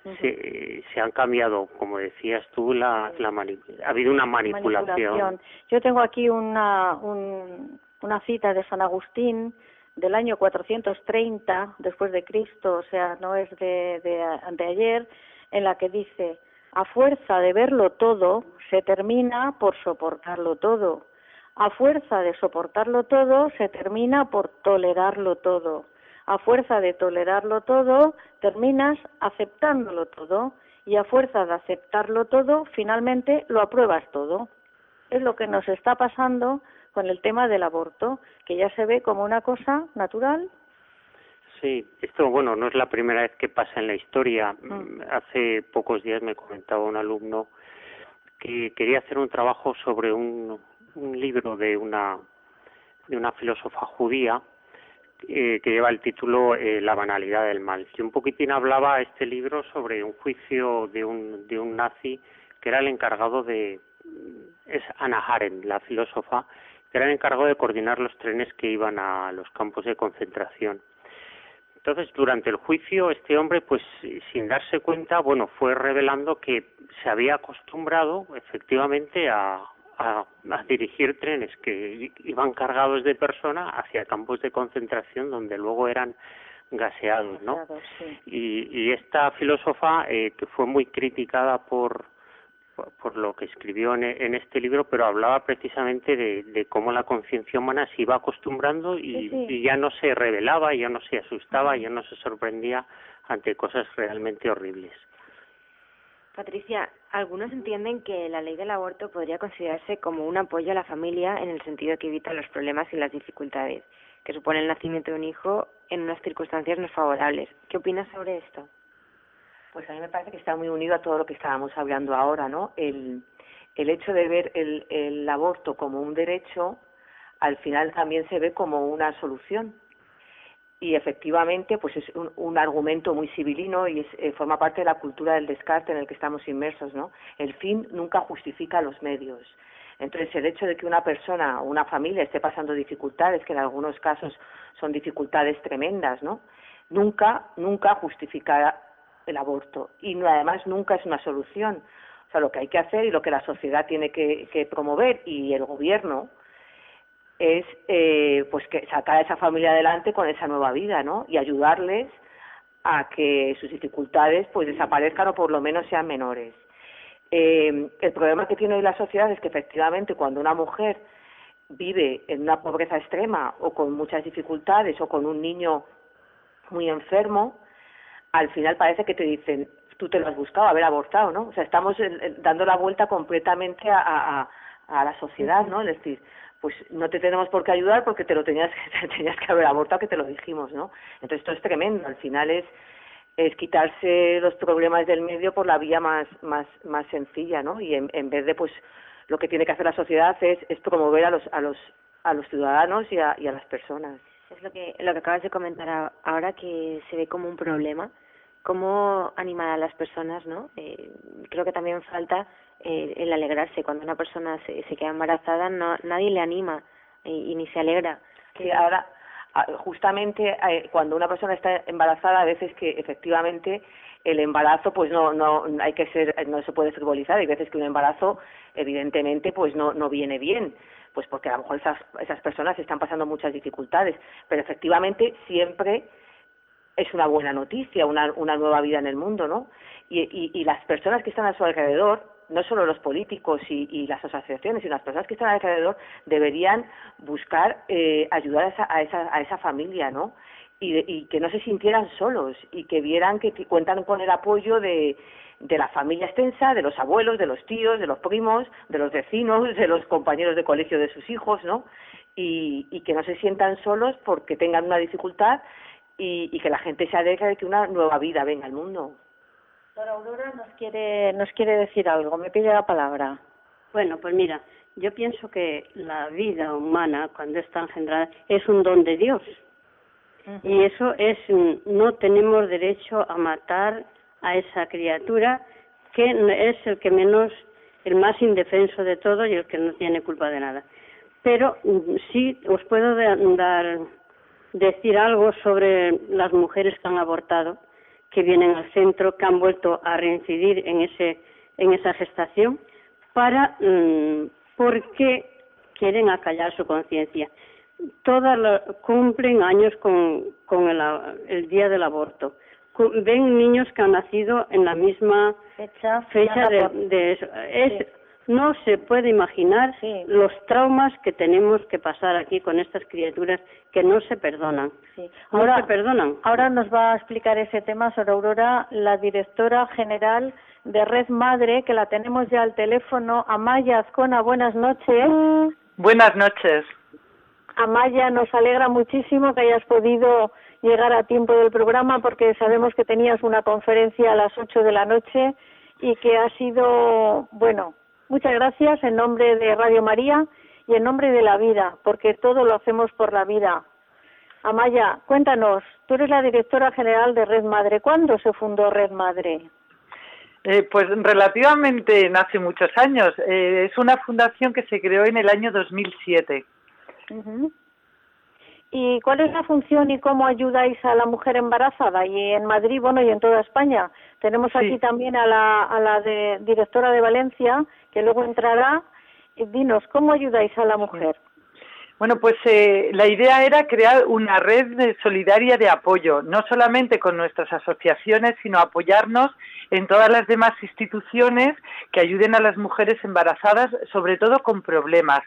S8: uh -huh. se, se han cambiado como decías tú la, la ha habido una manipulación.
S1: manipulación. yo tengo aquí una un, una cita de San Agustín del año 430 después de Cristo o sea no es de de, de ayer en la que dice a fuerza de verlo todo, se termina por soportarlo todo. A fuerza de soportarlo todo, se termina por tolerarlo todo. A fuerza de tolerarlo todo, terminas aceptándolo todo. Y a fuerza de aceptarlo todo, finalmente lo apruebas todo. Es lo que nos está pasando con el tema del aborto, que ya se ve como una cosa natural
S8: Sí, esto, bueno, no es la primera vez que pasa en la historia. Mm. Hace pocos días me comentaba un alumno que quería hacer un trabajo sobre un, un libro de una de una filósofa judía eh, que lleva el título eh, La banalidad del mal. Y un poquitín hablaba este libro sobre un juicio de un, de un nazi que era el encargado de. Es Anna Arendt, la filósofa, que era el encargado de coordinar los trenes que iban a los campos de concentración. Entonces, durante el juicio, este hombre, pues sin darse cuenta, bueno, fue revelando que se había acostumbrado efectivamente a, a, dirigir trenes que iban cargados de personas hacia campos de concentración donde luego eran gaseados, ¿no? Y, y esta filósofa eh, que fue muy criticada por por, lo que escribió en, en, este libro, pero hablaba precisamente de, de cómo la conciencia humana se iba acostumbrando y, y, ya no se revelaba, ya no se asustaba, ya no se sorprendía ante cosas realmente horribles.
S6: Patricia, algunos entienden que la ley del aborto podría considerarse como un apoyo a la familia en el sentido que evita los problemas y las dificultades que supone el nacimiento de un hijo en unas circunstancias no favorables. ¿Qué opinas sobre esto?
S7: Pues a mí me parece que está muy unido a todo lo que estábamos hablando ahora, ¿no? El, el hecho de ver el, el aborto como un derecho, al final también se ve como una solución. Y efectivamente pues es un, un argumento muy civilino y es, eh, forma parte de la cultura del descarte en el que estamos inmersos no el fin nunca justifica los medios. Entonces el hecho de que una persona o una familia esté pasando dificultades que en algunos casos son dificultades tremendas no nunca nunca justifica el aborto y no, además nunca es una solución o sea lo que hay que hacer y lo que la sociedad tiene que, que promover y el gobierno es eh, pues que sacar a esa familia adelante con esa nueva vida, ¿no? Y ayudarles a que sus dificultades pues desaparezcan o por lo menos sean menores. Eh, el problema que tiene hoy la sociedad es que efectivamente cuando una mujer vive en una pobreza extrema o con muchas dificultades o con un niño muy enfermo, al final parece que te dicen, tú te lo has buscado, haber abortado, ¿no? O sea, estamos dando la vuelta completamente a, a, a la sociedad, ¿no? Es decir, pues no te tenemos por qué ayudar porque te lo tenías que, tenías que haber abortado que te lo dijimos, ¿no? Entonces esto es tremendo, al final es es quitarse los problemas del medio por la vía más más más sencilla, ¿no? Y en, en vez de pues lo que tiene que hacer la sociedad es, es promover a los a los a los ciudadanos y a, y a las personas.
S6: Es lo que lo que acabas de comentar ahora que se ve como un problema, cómo animar a las personas, ¿no? Eh, creo que también falta eh, el alegrarse. Cuando una persona se, se queda embarazada, no, nadie le anima y, ni se alegra.
S7: Sí, ahora, justamente eh, cuando una persona está embarazada, a veces que efectivamente el embarazo pues no no hay que ser no se puede frivolizar hay veces que un embarazo evidentemente pues no no viene bien pues porque a lo mejor esas esas personas están pasando muchas dificultades pero efectivamente siempre es una buena noticia una una nueva vida en el mundo no y y, y las personas que están a su alrededor no solo los políticos y, y las asociaciones, sino las personas que están alrededor deberían buscar eh, ayudar a esa, a esa, a esa familia, ¿no? Y, y que no se sintieran solos y que vieran que cuentan con el apoyo de, de la familia extensa, de los abuelos, de los tíos, de los primos, de los vecinos, de los compañeros de colegio de sus hijos, ¿no? Y, y que no se sientan solos porque tengan una dificultad y, y que la gente se alegre de que una nueva vida venga al mundo.
S1: Doctora Aurora nos quiere, nos quiere decir algo, me pide la palabra.
S3: Bueno, pues mira, yo pienso que la vida humana, cuando está engendrada, es un don de Dios. Y eso es, no tenemos derecho a matar a esa criatura que es el que menos, el más indefenso de todo y el que no tiene culpa de nada. Pero mm, sí os puedo dar, decir algo sobre las mujeres que han abortado que vienen al centro, que han vuelto a reincidir en ese en esa gestación para mmm, porque quieren acallar su conciencia. Todas lo, cumplen años con, con el, el día del aborto. Ven niños que han nacido en la misma
S1: fecha,
S3: fecha de, de eso. Es, sí no se puede imaginar
S1: sí.
S3: los traumas que tenemos que pasar aquí con estas criaturas que no se perdonan.
S1: Sí.
S3: Ahora, no se perdonan.
S1: Ahora nos va a explicar ese tema sobre Aurora la directora general de Red Madre, que la tenemos ya al teléfono. Amaya Azcona, buenas noches.
S9: Buenas noches.
S1: Amaya, nos alegra muchísimo que hayas podido llegar a tiempo del programa porque sabemos que tenías una conferencia a las ocho de la noche y que ha sido, bueno, Muchas gracias en nombre de Radio María y en nombre de la vida, porque todo lo hacemos por la vida. Amaya, cuéntanos, tú eres la directora general de Red Madre. ¿Cuándo se fundó Red Madre?
S9: Eh, pues relativamente hace muchos años. Eh, es una fundación que se creó en el año 2007.
S1: Ujú. ¿Y cuál es la función y cómo ayudáis a la mujer embarazada? Y en Madrid, bueno, y en toda España. Tenemos
S9: Sí.
S1: aquí también a la, a la de, directora de Valencia, que luego entrará. Y dinos, ¿cómo ayudáis a la mujer?
S9: Bueno, pues eh, la idea era crear una red de- solidaria de apoyo, no solamente con nuestras asociaciones, sino apoyarnos en todas las demás instituciones que ayuden a las mujeres embarazadas, sobre todo con problemas,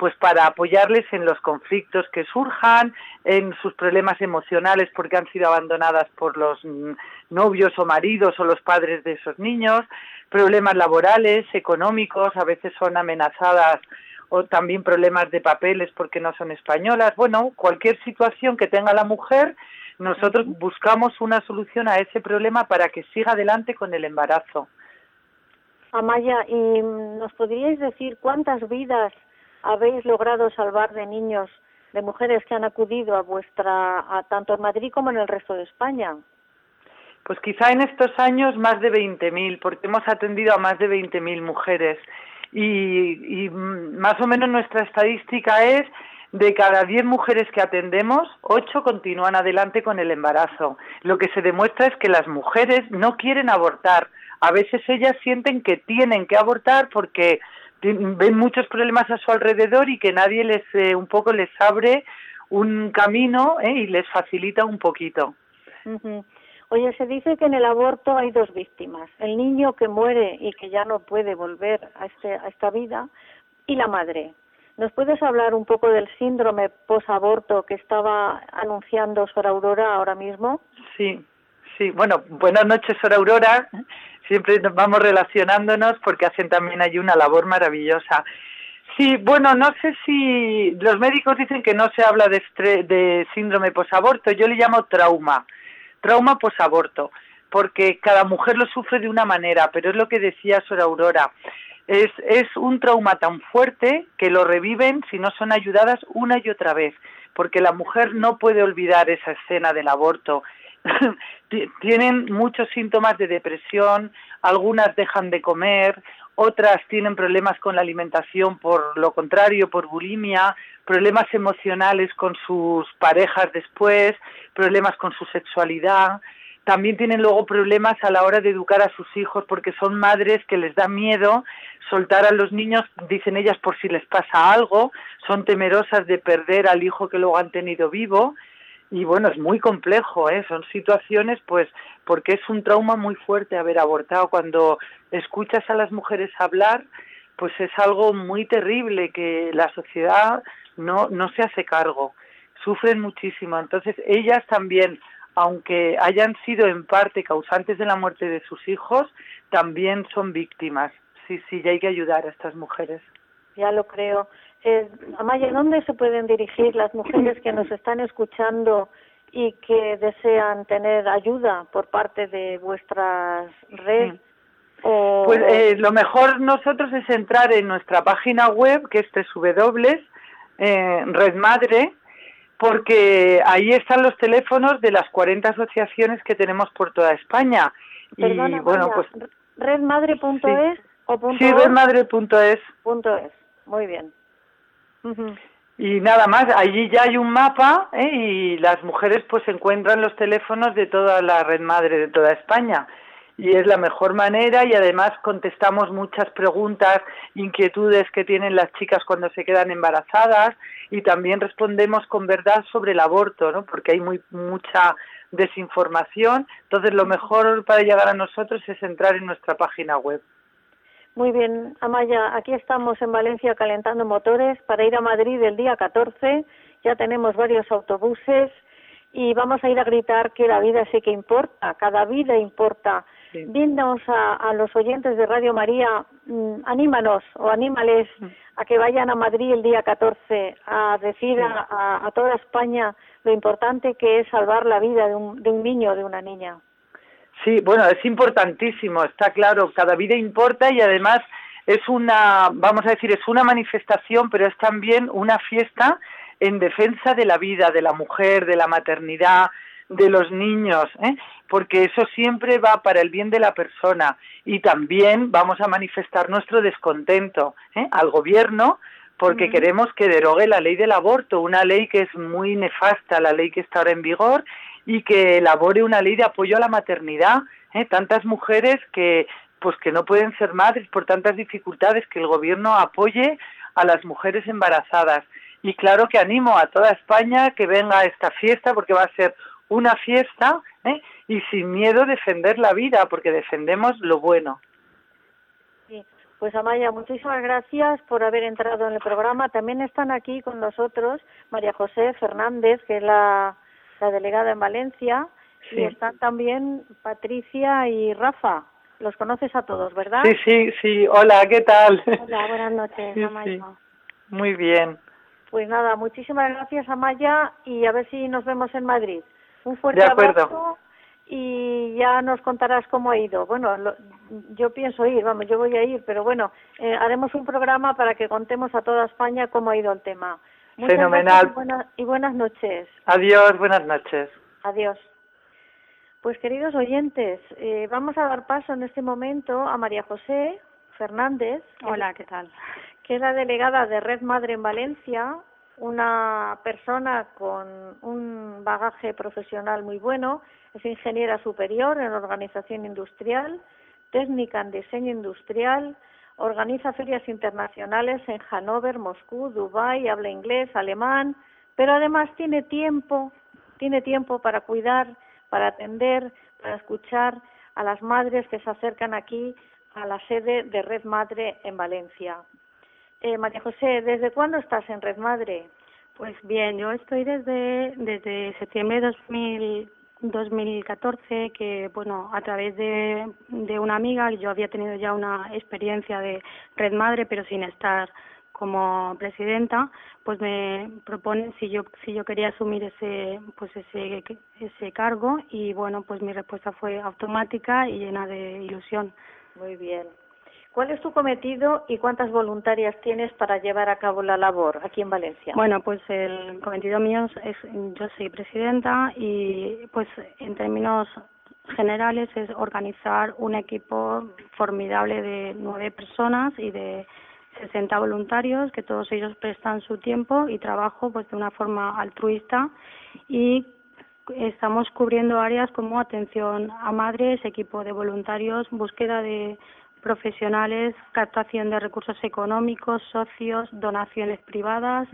S9: pues para apoyarles en los conflictos que surjan, en sus problemas emocionales porque han sido abandonadas por los mm, novios o maridos o los padres de esos niños, problemas laborales, económicos, a veces son amenazadas o también problemas de papeles porque no son españolas. Bueno, cualquier situación que tenga la mujer, nosotros buscamos una solución a ese problema para que siga adelante con el embarazo.
S1: Amaya, ¿y nos podríais decir cuántas vidas habéis logrado salvar de niños, de mujeres que han acudido a vuestra, a tanto en Madrid como en el resto de España?
S9: Pues quizá en estos años más de 20.000, porque hemos atendido a más de 20.000 mujeres. Y, y más o menos nuestra estadística es de cada 10 mujeres que atendemos, 8 continúan adelante con el embarazo. Lo que se demuestra es que las mujeres no quieren abortar. A veces ellas sienten que tienen que abortar porque ven muchos problemas a su alrededor y que nadie les eh, un poco les abre un camino eh, y les facilita un poquito.
S1: Ujú. Oye, se dice que en el aborto hay dos víctimas, el niño que muere y que ya no puede volver a, este, a esta vida y la madre. ¿Nos puedes hablar un poco del síndrome posaborto que estaba anunciando Sor Aurora ahora mismo?
S9: Sí, sí. Bueno, buenas noches, Sor Aurora. Siempre nos vamos relacionándonos porque hacen también allí una labor maravillosa. Sí, bueno, no sé si los médicos dicen que no se habla de, estre- de síndrome posaborto. Yo le llamo trauma, trauma posaborto, porque cada mujer lo sufre de una manera, pero es lo que decía Sor Aurora. Es, es un trauma tan fuerte que lo reviven si no son ayudadas una y otra vez, porque la mujer no puede olvidar esa escena del aborto. Ti- Tienen muchos síntomas de depresión, algunas dejan de comer, otras tienen problemas con la alimentación por lo contrario, por bulimia, problemas emocionales con sus parejas después, problemas con su sexualidad. También tienen luego problemas a la hora de educar a sus hijos porque son madres que les da miedo soltar a los niños, dicen ellas, por si les pasa algo, son temerosas de perder al hijo que luego han tenido vivo y bueno, es muy complejo, ¿eh? son situaciones pues porque es un trauma muy fuerte haber abortado. Cuando escuchas a las mujeres hablar, pues es algo muy terrible que la sociedad no, no se hace cargo, sufren muchísimo. Entonces ellas también, aunque hayan sido en parte causantes de la muerte de sus hijos, también son víctimas. Sí, sí, y hay que ayudar a estas mujeres.
S1: Ya lo creo. Eh, Amaya, ¿dónde se pueden dirigir las mujeres que nos están escuchando y que desean tener ayuda por parte de vuestras red? O,
S9: Pues eh, lo mejor nosotros es entrar en nuestra página web, que es www, eh, Red Madre, porque ahí están los teléfonos de las 40 asociaciones que tenemos por toda España.
S1: Perdona,
S9: y bueno, pues
S1: redmadre.es o punto
S9: sí, redmadre.es.
S1: Punto es. Muy bien.
S9: Y nada más, allí ya hay un mapa ¿eh? y las mujeres pues encuentran los teléfonos de toda la red madre de toda España. Y es la mejor manera y además contestamos muchas preguntas, inquietudes que tienen las chicas cuando se quedan embarazadas y también respondemos con verdad sobre el aborto, ¿no? Porque hay muy mucha desinformación. Entonces lo mejor para llegar a nosotros es entrar en nuestra página web.
S1: Muy bien, Amaya, aquí estamos en Valencia calentando motores para ir a Madrid el día 14. Ya tenemos varios autobuses y vamos a ir a gritar que la vida sí que importa, cada vida importa.
S9: Sí.
S1: Dinos a, a los oyentes de Radio María, mm, anímanos o anímales a que vayan a Madrid el día 14 a decir a, a- a toda España lo importante que es salvar la vida de un, de un niño o de una niña.
S9: Sí, bueno, es importantísimo, está claro, cada vida importa y además es una, vamos a decir, es una manifestación, pero es también una fiesta en defensa de la vida, de la mujer, de la maternidad, de los niños, ¿eh? porque eso siempre va para el bien de la persona y también vamos a manifestar nuestro descontento ¿eh? al gobierno porque queremos que derogue la ley del aborto, una ley que es muy nefasta, la ley que está ahora en vigor, y que elabore una ley de apoyo a la maternidad. ¿eh? Tantas mujeres que pues que no pueden ser madres por tantas dificultades, que el gobierno apoye a las mujeres embarazadas. Y claro que animo a toda España que venga a esta fiesta porque va a ser una fiesta ¿eh? y sin miedo defender la vida porque defendemos lo bueno.
S1: Pues Amaya, muchísimas gracias por haber entrado en el programa. También están aquí con nosotros María José Fernández, que es la, la delegada en Valencia, y están también Patricia y Rafa. Los conoces a todos, ¿verdad?
S9: Sí, sí, sí. Hola, ¿qué tal?
S1: Hola, buenas noches, Amaya.
S9: Muy bien.
S1: Pues nada, muchísimas gracias, Amaya, y a ver si nos vemos en Madrid. Un fuerte
S9: De acuerdo.
S1: abrazo y ya nos contarás cómo ha ido. Bueno, lo- yo pienso ir, vamos, yo voy a ir, pero bueno, eh, haremos un programa para que contemos a toda España cómo ha ido el tema. Muchas
S9: Fenomenal.
S1: gracias y buenas, y buenas noches.
S9: Adiós, buenas noches.
S1: Adiós. Pues queridos oyentes, eh, vamos a dar paso en este momento a María José Fernández.
S10: Hola, ¿qué tal?
S1: Que es la delegada de Red Madre en Valencia, una persona con un bagaje profesional muy bueno, es ingeniera superior en organización industrial, técnica en diseño industrial, organiza ferias internacionales en Hannover, Moscú, Dubái, habla inglés, alemán, pero además tiene tiempo, tiene tiempo para cuidar, para atender, para escuchar a las madres que se acercan aquí a la sede de Red Madre en Valencia. Eh, María José, ¿desde cuándo estás en Red Madre?
S10: Pues bien, yo estoy desde, desde septiembre de 2000, 2014, que bueno, a través de, de una amiga, yo había tenido ya una experiencia de Red Madre, pero sin estar como presidenta, pues me proponen si yo si yo quería asumir ese pues ese ese cargo y bueno, pues mi respuesta fue automática y llena de ilusión.
S1: Muy bien. ¿Cuál es tu cometido y cuántas voluntarias tienes para llevar a cabo la labor aquí en Valencia?
S10: Bueno, pues el cometido mío es, yo soy presidenta y pues en términos generales es organizar un equipo formidable de nueve personas y de 60 voluntarios que todos ellos prestan su tiempo y trabajo pues de una forma altruista y estamos cubriendo áreas como atención a madres, equipo de voluntarios, búsqueda de profesionales, captación de recursos económicos, socios, donaciones privadas,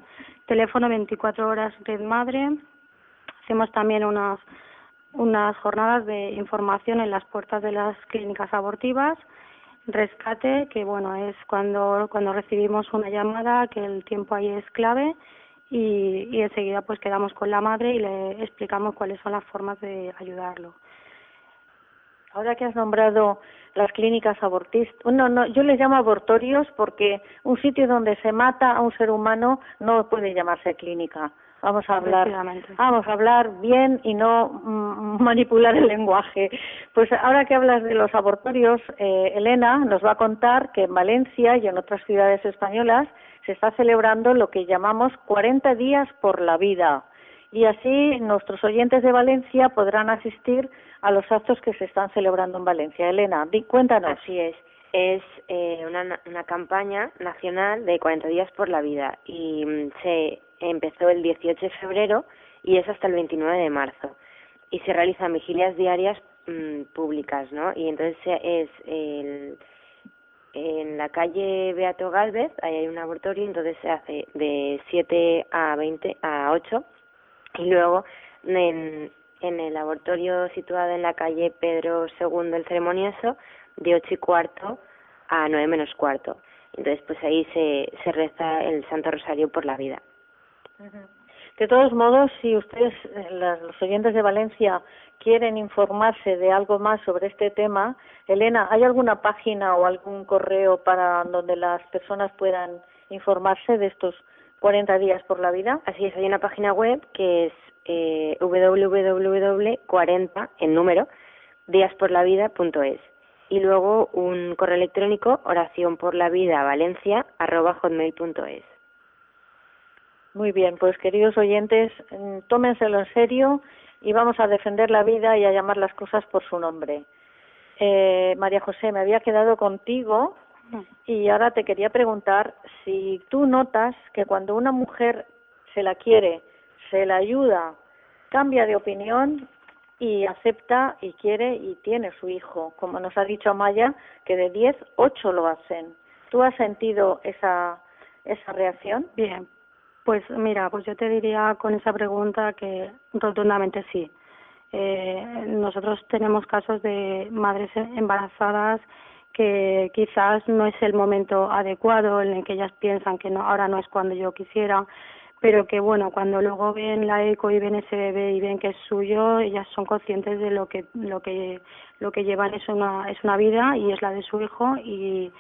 S10: teléfono 24 horas Red Madre. Hacemos también unas unas jornadas de información en las puertas de las clínicas abortivas, rescate, que bueno, es cuando cuando recibimos una llamada, que el tiempo ahí es clave y, y enseguida pues quedamos con la madre y le explicamos cuáles son las formas de ayudarlo.
S1: Ahora que has nombrado las clínicas abortistas, no, no, yo les llamo abortorios porque un sitio donde se mata a un ser humano no puede llamarse clínica. Vamos a hablar, vamos a hablar bien y no mm, manipular el lenguaje. Pues ahora que hablas de los abortorios, eh, Elena nos va a contar que en Valencia y en otras ciudades españolas se está celebrando lo que llamamos 40 días por la vida. Y así nuestros oyentes de Valencia podrán asistir a los actos que se están celebrando en Valencia. Elena, di, cuéntanos.
S6: Así es. Es eh, una, una campaña nacional de 40 días por la vida y mm, se empezó el 18 de febrero y es hasta el 29 de marzo. Y se realizan vigilias diarias mm, públicas, ¿no? Y entonces es el, en la calle Beato Galvez, ahí hay un abortorio, entonces se hace de 7 a 20 a 8 y luego en, en el laboratorio situado en la calle Pedro II el Ceremonioso de ocho y cuarto a nueve menos cuarto. Entonces, pues ahí se, se reza el Santo Rosario por la vida.
S1: De todos modos, si ustedes, eh, los oyentes de Valencia, quieren informarse de algo más sobre este tema, Elena, ¿hay alguna página o algún correo para donde las personas puedan informarse de estos 40 días por la vida?
S6: Así es, hay una página web que es eh, www.40 en número díasporlavida.es y luego un correo electrónico oración por la vida valencia hotmail.es.
S1: Muy bien, pues queridos oyentes, mm, tómenselo en serio y vamos a defender la vida y a llamar las cosas por su nombre. Eh, María José, me había quedado contigo y ahora te quería preguntar si tú notas que cuando una mujer se la quiere, se la ayuda, cambia de opinión y acepta y quiere y tiene su hijo, como nos ha dicho Amaya, que de 10, 8 lo hacen. ¿Tú has sentido esa, esa reacción?
S10: Bien, pues mira, pues yo te diría con esa pregunta que rotundamente sí. Eh, nosotros tenemos casos de madres embarazadas que quizás no es el momento adecuado en el que ellas piensan que no ahora no es cuando yo quisiera pero que bueno cuando luego ven la eco y ven ese bebé y ven que es suyo ellas son conscientes de lo que lo que lo que llevan es una es una vida y es la de su hijo y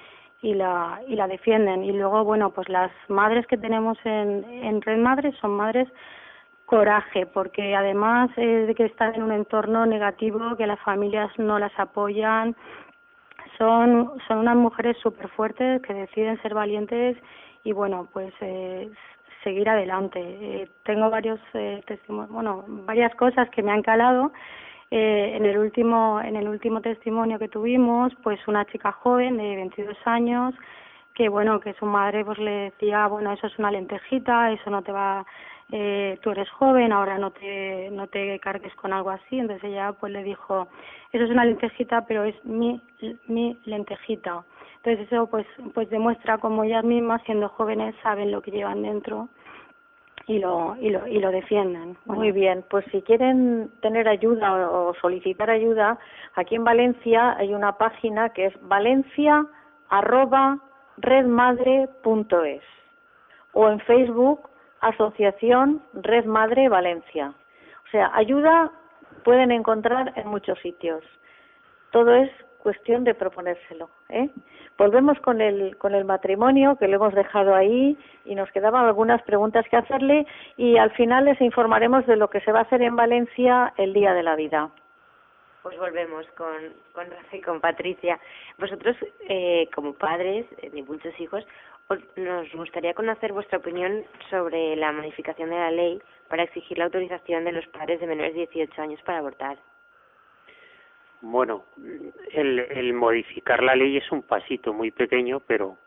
S10: y la y la defienden. Y luego bueno pues las madres que tenemos en en Red Madres son madres coraje porque además de que están en un entorno negativo que las familias no las apoyan. Son, son unas mujeres súper fuertes que deciden ser valientes y bueno, pues eh, seguir adelante. Eh, tengo varios eh, testimonios, bueno, varias cosas que me han calado. Eh, en el último en el último testimonio que tuvimos, pues una chica joven de 22 años que bueno, que su madre pues le decía, bueno, eso es una lentejita, eso no te va eh, tú eres joven, ahora no te, no te cargues con algo así. Entonces ella pues le dijo, eso es una lentejita, pero es mi, mi lentejita. Entonces eso pues, pues demuestra como ellas mismas, siendo jóvenes, saben lo que llevan dentro y lo, y lo, y lo defienden.
S1: Muy bien, pues si quieren tener ayuda o solicitar ayuda, aquí en Valencia hay una página que es valencia redmadre.es o en Facebook Asociación Red Madre Valencia. O sea, ayuda pueden encontrar en muchos sitios. Todo es cuestión de proponérselo. ¿eh? Volvemos con el, con el matrimonio, que lo hemos dejado ahí, y nos quedaban algunas preguntas que hacerle, y al final les informaremos de lo que se va a hacer en Valencia el Día de la Vida.
S6: Pues volvemos con, con Rafa y con Patricia. Vosotros, eh, como padres de muchos hijos, nos gustaría conocer vuestra opinión sobre la modificación de la ley para exigir la autorización de los padres de menores de 18 años para abortar.
S8: Bueno, el, el modificar la ley es un pasito muy pequeño, pero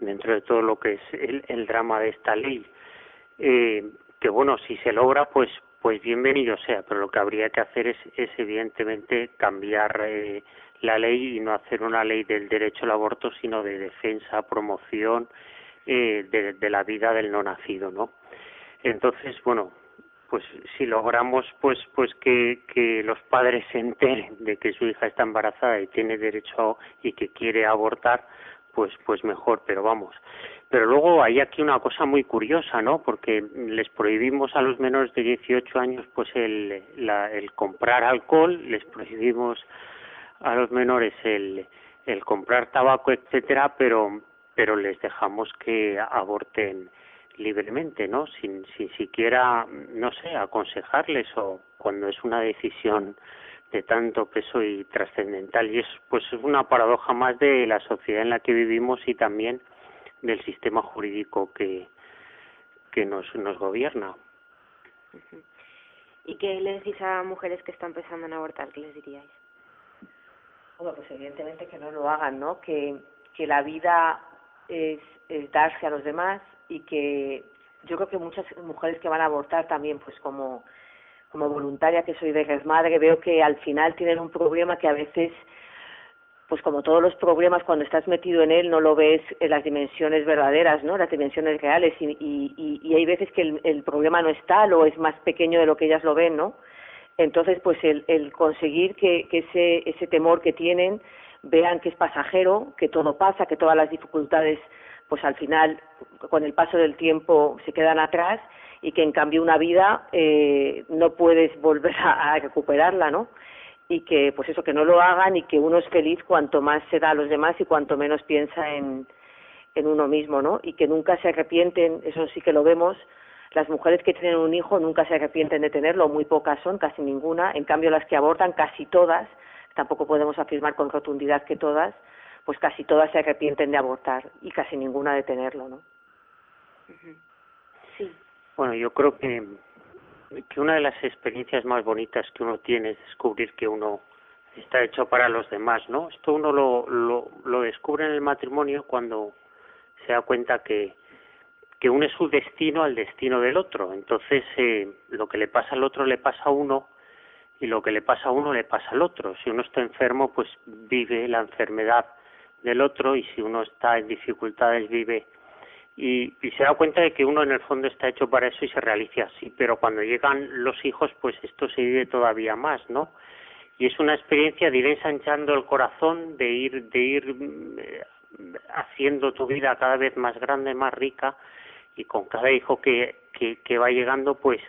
S8: dentro de todo lo que es el, el drama de esta ley, eh, que bueno, si se logra, pues pues bienvenido sea, pero lo que habría que hacer es, es evidentemente cambiar eh, la ley y no hacer una ley del derecho al aborto, sino de defensa, promoción eh, de, de la vida del no nacido, ¿no? Entonces, bueno, pues si logramos pues pues que, que los padres se enteren de que su hija está embarazada y tiene derecho y que quiere abortar, pues pues mejor, pero vamos. Pero luego hay aquí una cosa muy curiosa, ¿no? Porque les prohibimos a los menores de 18 años pues el la, el comprar alcohol, les prohibimos a los menores el, el comprar tabaco, etcétera, pero pero les dejamos que aborten libremente, ¿no? Sin, sin siquiera, no sé, aconsejarles o cuando es una decisión de tanto peso y trascendental. Y es pues una paradoja más de la sociedad en la que vivimos y también del sistema jurídico que, que nos, nos gobierna.
S6: ¿Y qué le decís a mujeres que están pensando en abortar? ¿Qué les diríais?
S7: Bueno, pues evidentemente que no lo hagan, ¿no? Que, que la vida es, es darse a los demás y que yo creo que muchas mujeres que van a abortar también, pues como, como voluntaria que soy de resmadre, veo que al final tienen un problema que a veces pues como todos los problemas, cuando estás metido en él no lo ves en las dimensiones verdaderas, ¿no? Las dimensiones reales y, y, y hay veces que el, el problema no es tal o es más pequeño de lo que ellas lo ven, ¿no? Entonces, pues el, el conseguir que, que ese, ese temor que tienen vean que es pasajero, que todo pasa, que todas las dificultades, pues al final, con el paso del tiempo, se quedan atrás y que en cambio una vida eh, no puedes volver a, a recuperarla, ¿no? y que pues eso que no lo hagan y que uno es feliz cuanto más se da a los demás y cuanto menos piensa en en uno mismo, ¿no? Y que nunca se arrepienten, eso sí que lo vemos, las mujeres que tienen un hijo nunca se arrepienten de tenerlo, muy pocas son, casi ninguna, en cambio las que abortan casi todas tampoco podemos afirmar con rotundidad que todas, pues casi todas se arrepienten de abortar y casi ninguna de tenerlo, ¿no?
S6: Sí.
S8: Bueno, yo creo que, que una de las experiencias más bonitas que uno tiene es descubrir que uno está hecho para los demás, ¿no? Esto uno lo, lo, lo descubre en el matrimonio cuando se da cuenta que, que une su destino al destino del otro. Entonces, eh, lo que le pasa al otro le pasa a uno y lo que le pasa a uno le pasa al otro. Si uno está enfermo, pues vive la enfermedad del otro y si uno está en dificultades, vive y, y se da cuenta de que uno en el fondo está hecho para eso y se realiza así, pero cuando llegan los hijos, pues esto se vive todavía más, ¿no? Y es una experiencia de ir ensanchando el corazón, de ir, de ir mm, haciendo tu vida cada vez más grande, más rica, y con cada hijo que, que, que va llegando, pues,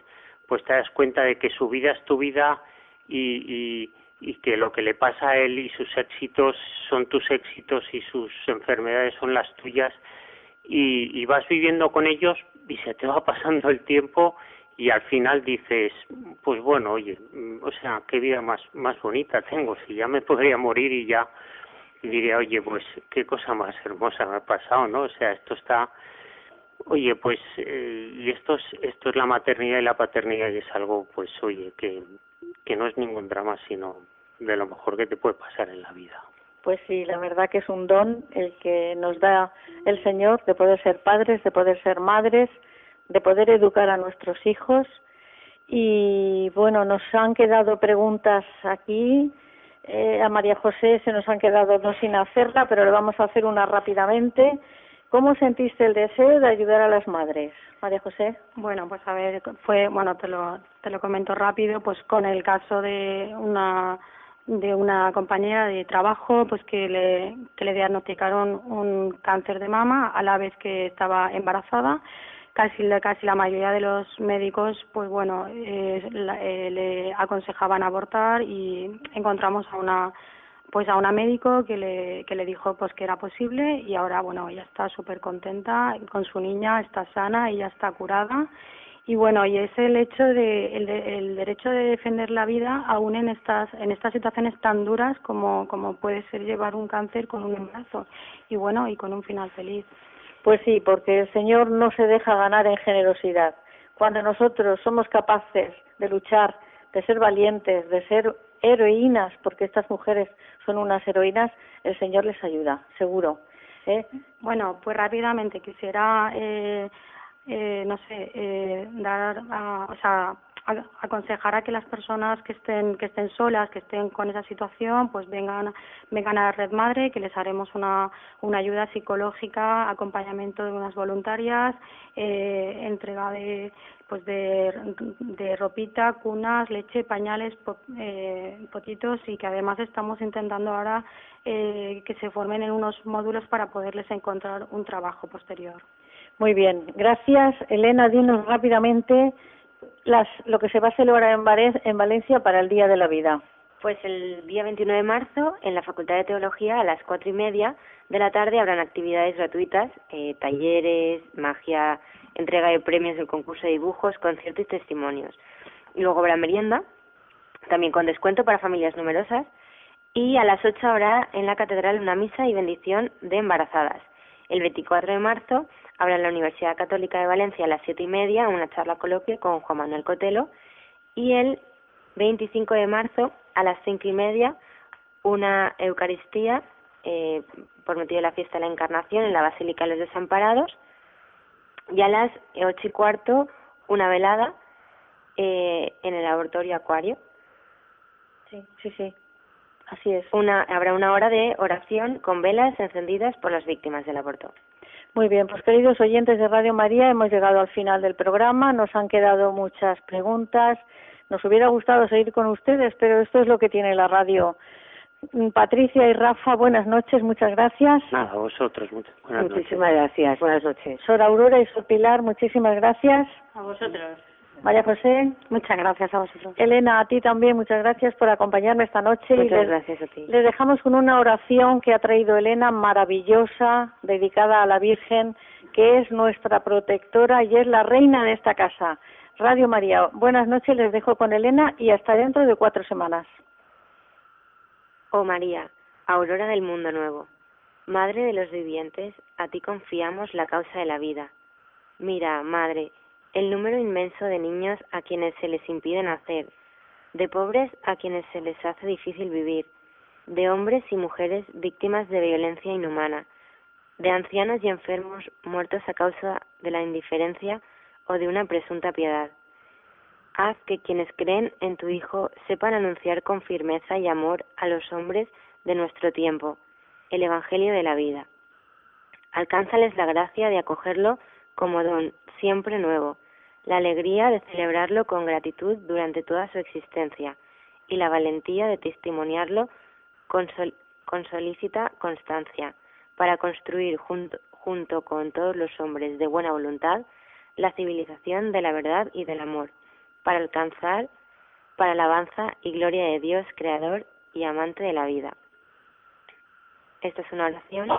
S8: pues te das cuenta de que su vida es tu vida y, y, y que lo que le pasa a él y sus éxitos son tus éxitos y sus enfermedades son las tuyas y, y vas viviendo con ellos y se te va pasando el tiempo y al final dices, pues bueno, oye, o sea, qué vida más más bonita tengo, si ya me podría morir y ya diría, oye, pues qué cosa más hermosa me ha pasado, ¿no? O sea, esto está, oye, pues, eh, y esto es, esto es la maternidad y la paternidad y es algo, pues, oye, que, que no es ningún drama, sino de lo mejor que te puede pasar en la vida.
S1: Pues sí, la verdad que es un don el que nos da el Señor de poder ser padres, de poder ser madres, de poder educar a nuestros hijos. Y bueno, nos han quedado preguntas aquí. Eh, a María José se nos han quedado dos sin hacerla, pero le vamos a hacer una rápidamente. ¿Cómo sentiste el deseo de ayudar a las madres, María José?
S10: Bueno, pues a ver, fue, bueno, te lo, te lo comento rápido, pues con el caso de una de una compañera de trabajo pues que le, que le diagnosticaron un cáncer de mama a la vez que estaba embarazada casi la, casi la mayoría de los médicos pues bueno eh, la, eh, le aconsejaban abortar y encontramos a una pues a una médico que le que le dijo pues que era posible y ahora bueno ella está súper contenta con su niña está sana ella está curada y bueno y es el hecho de el, de, el derecho de defender la vida aún en estas en estas situaciones tan duras como como puede ser llevar un cáncer con un embarazo y bueno y con un final feliz
S1: Pues sí, porque el Señor no se deja ganar en generosidad. Cuando nosotros somos capaces de luchar, de ser valientes, de ser heroínas, porque estas mujeres son unas heroínas, el Señor les ayuda, seguro. ¿eh?
S10: Bueno, pues rápidamente quisiera, eh, eh, no sé, eh, dar, a, o sea, a- aconsejar a que las personas que estén que estén solas, que estén con esa situación, pues vengan vengan a la red madre, que les haremos una una ayuda psicológica, acompañamiento de unas voluntarias, eh, entrega de pues de, de ropita, cunas, leche, pañales, po- eh, potitos y que además estamos intentando ahora eh, que se formen en unos módulos para poderles encontrar un trabajo posterior.
S1: Muy bien, gracias. Elena, dinos rápidamente las, lo que se va a celebrar en, Valencia para el Día de la Vida.
S6: Pues el día 21 de marzo, en la Facultad de Teología, a las cuatro y media de la tarde, habrán actividades gratuitas, eh, talleres, magia, entrega de premios del concurso de dibujos, conciertos y testimonios. Y luego habrá merienda, también con descuento para familias numerosas. Y a las ocho habrá en la catedral una misa y bendición de embarazadas. El 24 de marzo habrá en la Universidad Católica de Valencia a las siete y media una charla coloquia con Juan Manuel Cotelo. Y el 25 de marzo a las cinco y media una Eucaristía eh, por motivo de la fiesta de la Encarnación en la Basílica de los Desamparados y a las ocho y cuarto una velada eh, en el laboratorio Acuario.
S1: Sí, sí, sí. Así es.
S6: Una, habrá una hora de oración con velas encendidas por las víctimas del aborto.
S1: Muy bien, pues queridos oyentes de Radio María, hemos llegado al final del programa, nos han quedado muchas preguntas, nos hubiera gustado seguir con ustedes, pero esto es lo que tiene la radio. Mm, Patricia y Rafa, buenas noches, muchas gracias.
S8: Nada, a vosotros, muchas buenas noches.
S7: Muchísimas gracias. Buenas noches.
S1: Sor Aurora y Sor Pilar, muchísimas gracias.
S3: A vosotros.
S1: María José,
S10: Muchas gracias a vosotros.
S1: Elena, a ti también, muchas gracias por acompañarme esta noche. y
S6: Muchas
S1: les-
S6: gracias a ti.
S1: Les dejamos con una oración que ha traído Elena, maravillosa, dedicada a la Virgen, que es nuestra protectora y es la reina de esta casa. Radio María, buenas noches, les dejo con Elena y hasta dentro de cuatro semanas.
S6: Oh María, aurora del mundo nuevo, Madre de los vivientes, a ti confiamos la causa de la vida. Mira, Madre, el número inmenso de niños a quienes se les impide nacer, de pobres a quienes se les hace difícil vivir, de hombres y mujeres víctimas de violencia inhumana, de ancianos y enfermos muertos a causa de la indiferencia o de una presunta piedad. Haz que quienes creen en tu Hijo sepan anunciar con firmeza y amor a los hombres de nuestro tiempo el Evangelio de la vida. Alcánzales la gracia de acogerlo como don siempre nuevo, la alegría de celebrarlo con gratitud durante toda su existencia y la valentía de testimoniarlo con, solícita constancia para construir junto, junto con todos los hombres de buena voluntad la civilización de la verdad y del amor, para alcanzar para alabanza y gloria de Dios, Creador y amante de la vida. Esta es una oración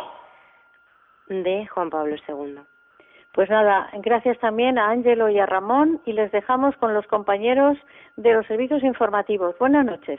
S6: de Juan Pablo II.
S1: Pues nada, gracias también a Ángelo y a Ramón y les dejamos con los compañeros de los servicios informativos. Buenas noches.